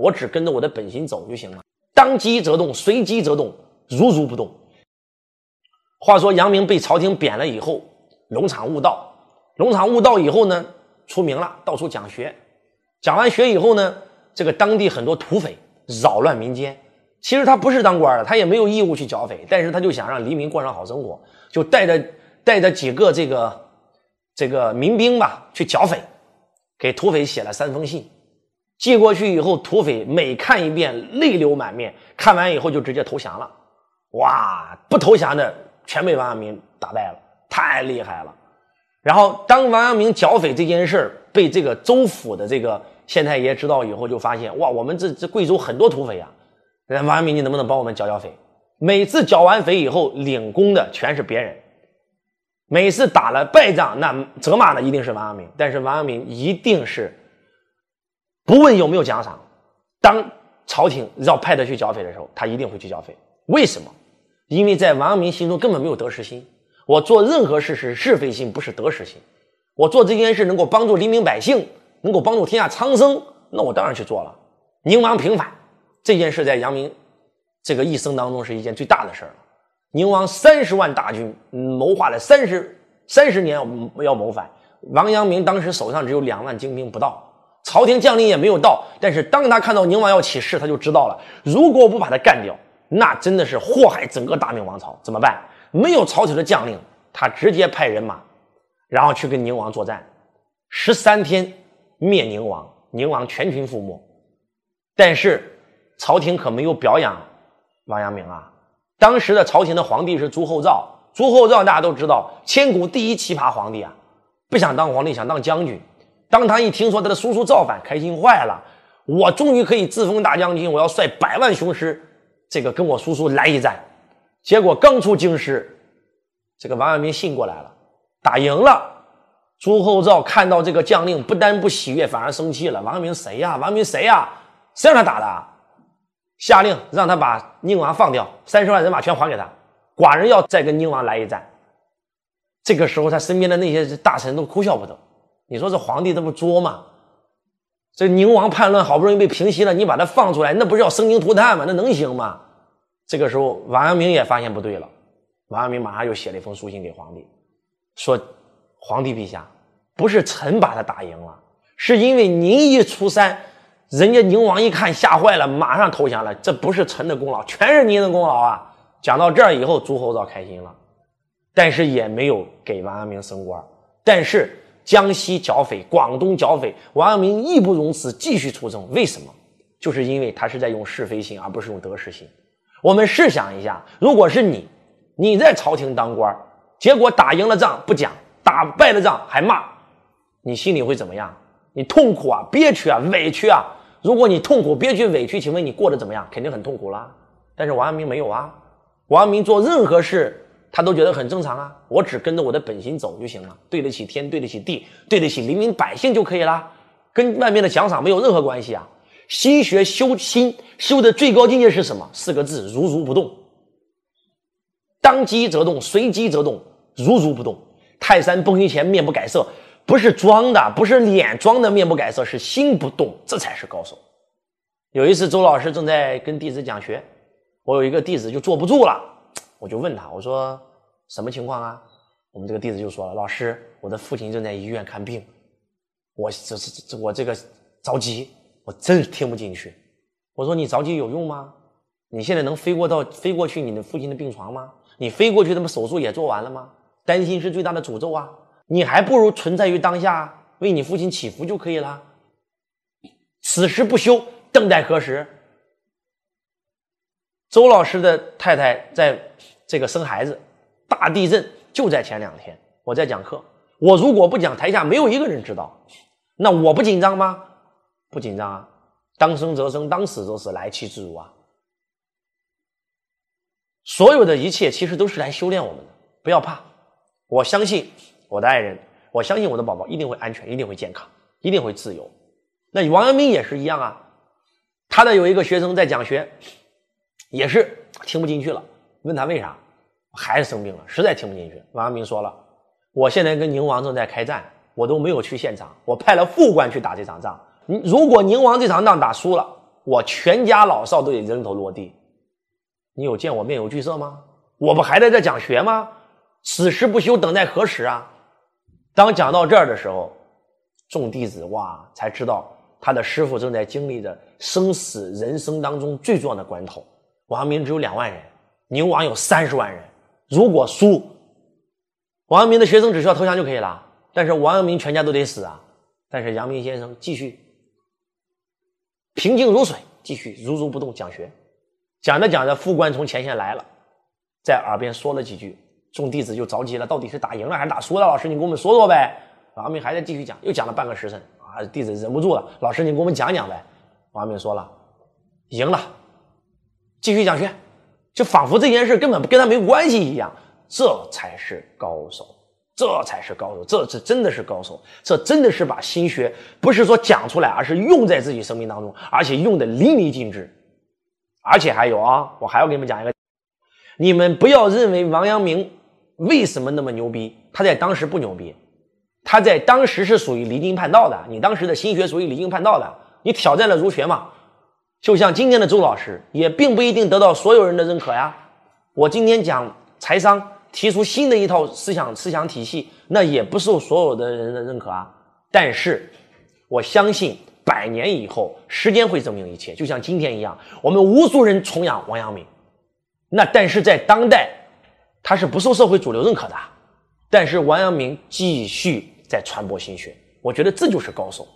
我只跟着我的本心走就行了。当机则动，随机则动，如如不动。话说杨明被朝廷贬了以后，龙场悟道，龙场悟道以后呢，出名了，到处讲学。讲完学以后呢，这个当地很多土匪扰乱民间。其实他不是当官的，他也没有义务去剿匪，但是他就想让黎民过上好生活，就带着带着几个这个这个民兵吧去剿匪，给土匪写了三封信，寄过去以后，土匪每看一遍泪流满面，看完以后就直接投降了。哇，不投降的全被王阳明打败了，太厉害了。然后当王阳明剿匪这件事被这个州府的这个县太爷知道以后，就发现哇，我们这这贵州很多土匪啊。王阳明，你能不能帮我们剿剿匪？每次剿完匪以后，领功的全是别人。每次打了败仗，那责骂的一定是王阳明。但是王阳明一定是不问有没有奖赏。当朝廷要派他去剿匪的时候，他一定会去剿匪。为什么？因为在王阳明心中根本没有得失心。我做任何事是是非心，不是得失心。我做这件事能够帮助黎民百姓，能够帮助天下苍生，那我当然去做了。宁王平反。这件事在杨明这个一生当中是一件最大的事儿了。宁王三十万大军谋划了三十三十年要要谋反，王阳明当时手上只有两万精兵不到，朝廷将领也没有到。但是当他看到宁王要起事，他就知道了，如果不把他干掉，那真的是祸害整个大明王朝。怎么办？没有朝廷的将领，他直接派人马，然后去跟宁王作战，十三天灭宁王，宁王全军覆没。但是。朝廷可没有表扬王阳明啊！当时的朝廷的皇帝是朱厚照，朱厚照大家都知道，千古第一奇葩皇帝啊！不想当皇帝，想当将军。当他一听说他的叔叔造反，开心坏了，我终于可以自封大将军，我要率百万雄师，这个跟我叔叔来一战。结果刚出京师，这个王阳明信过来了，打赢了。朱厚照看到这个将令，不但不喜悦，反而生气了。王阳明谁呀？王阳明谁呀？谁让他打的？下令让他把宁王放掉，三十万人马全还给他。寡人要再跟宁王来一战。这个时候，他身边的那些大臣都哭笑不得。你说这皇帝这不作吗？这宁王叛乱好不容易被平息了，你把他放出来，那不是要生灵涂炭吗？那能行吗？这个时候，王阳明也发现不对了。王阳明马上又写了一封书信给皇帝，说：“皇帝陛下，不是臣把他打赢了，是因为您一出山。”人家宁王一看吓坏了，马上投降了。这不是臣的功劳，全是您的功劳啊！讲到这儿以后，朱厚照开心了，但是也没有给王阳明升官。但是江西剿匪、广东剿匪，王阳明义不容辞，继续出征。为什么？就是因为他是在用是非心，而不是用得失心。我们试想一下，如果是你，你在朝廷当官，结果打赢了仗不讲，打败了仗还骂，你心里会怎么样？你痛苦啊，憋屈啊，委屈啊！如果你痛苦、憋屈、委屈，请问你过得怎么样？肯定很痛苦啦。但是王阳明没有啊，王阳明做任何事他都觉得很正常啊。我只跟着我的本心走就行了，对得起天，对得起地，对得起黎民百姓就可以了，跟外面的奖赏没有任何关系啊。心学修心修的最高境界是什么？四个字：如如不动。当机则动，随机则动，如如不动。泰山崩于前，面不改色。不是装的，不是脸装的，面不改色，是心不动，这才是高手。有一次，周老师正在跟弟子讲学，我有一个弟子就坐不住了，我就问他，我说什么情况啊？我们这个弟子就说了，老师，我的父亲正在医院看病，我这这这我这个着急，我真听不进去。我说你着急有用吗？你现在能飞过到飞过去你的父亲的病床吗？你飞过去，他们手术也做完了吗？担心是最大的诅咒啊！你还不如存在于当下，为你父亲祈福就可以了。此时不休，等待何时？周老师的太太在这个生孩子，大地震就在前两天，我在讲课。我如果不讲，台下没有一个人知道，那我不紧张吗？不紧张啊！当生则生，当死则死，来去自如啊！所有的一切其实都是来修炼我们的，不要怕，我相信。我的爱人，我相信我的宝宝一定会安全，一定会健康，一定会自由。那王阳明也是一样啊，他的有一个学生在讲学，也是听不进去了，问他为啥，孩子生病了，实在听不进去。王阳明说了，我现在跟宁王正在开战，我都没有去现场，我派了副官去打这场仗。如果宁王这场仗打输了，我全家老少都得人头落地。你有见我面有惧色吗？我不还在这讲学吗？此时不休，等待何时啊？当讲到这儿的时候，众弟子哇，才知道他的师傅正在经历着生死人生当中最重要的关头。王阳明只有两万人，牛王有三十万人。如果输，王阳明的学生只需要投降就可以了。但是王阳明全家都得死啊！但是阳明先生继续平静如水，继续如如不动讲学。讲着讲着，副官从前线来了，在耳边说了几句。众弟子就着急了，到底是打赢了还是打输了？老师，你给我们说说呗。王阳明还在继续讲，又讲了半个时辰啊！弟子忍不住了，老师，你给我们讲讲呗。王阳明说了，赢了，继续讲学，就仿佛这件事根本跟他没关系一样。这才是高手，这才是高手，这这真的是高手，这真的是把心学不是说讲出来，而是用在自己生命当中，而且用的淋漓尽致。而且还有啊，我还要给你们讲一个，你们不要认为王阳明。为什么那么牛逼？他在当时不牛逼，他在当时是属于离经叛道的。你当时的心学属于离经叛道的，你挑战了儒学嘛？就像今天的周老师，也并不一定得到所有人的认可呀。我今天讲财商，提出新的一套思想思想体系，那也不受所有的人的认可啊。但是我相信，百年以后，时间会证明一切。就像今天一样，我们无数人崇仰王阳明，那但是在当代。他是不受社会主流认可的，但是王阳明继续在传播心学，我觉得这就是高手。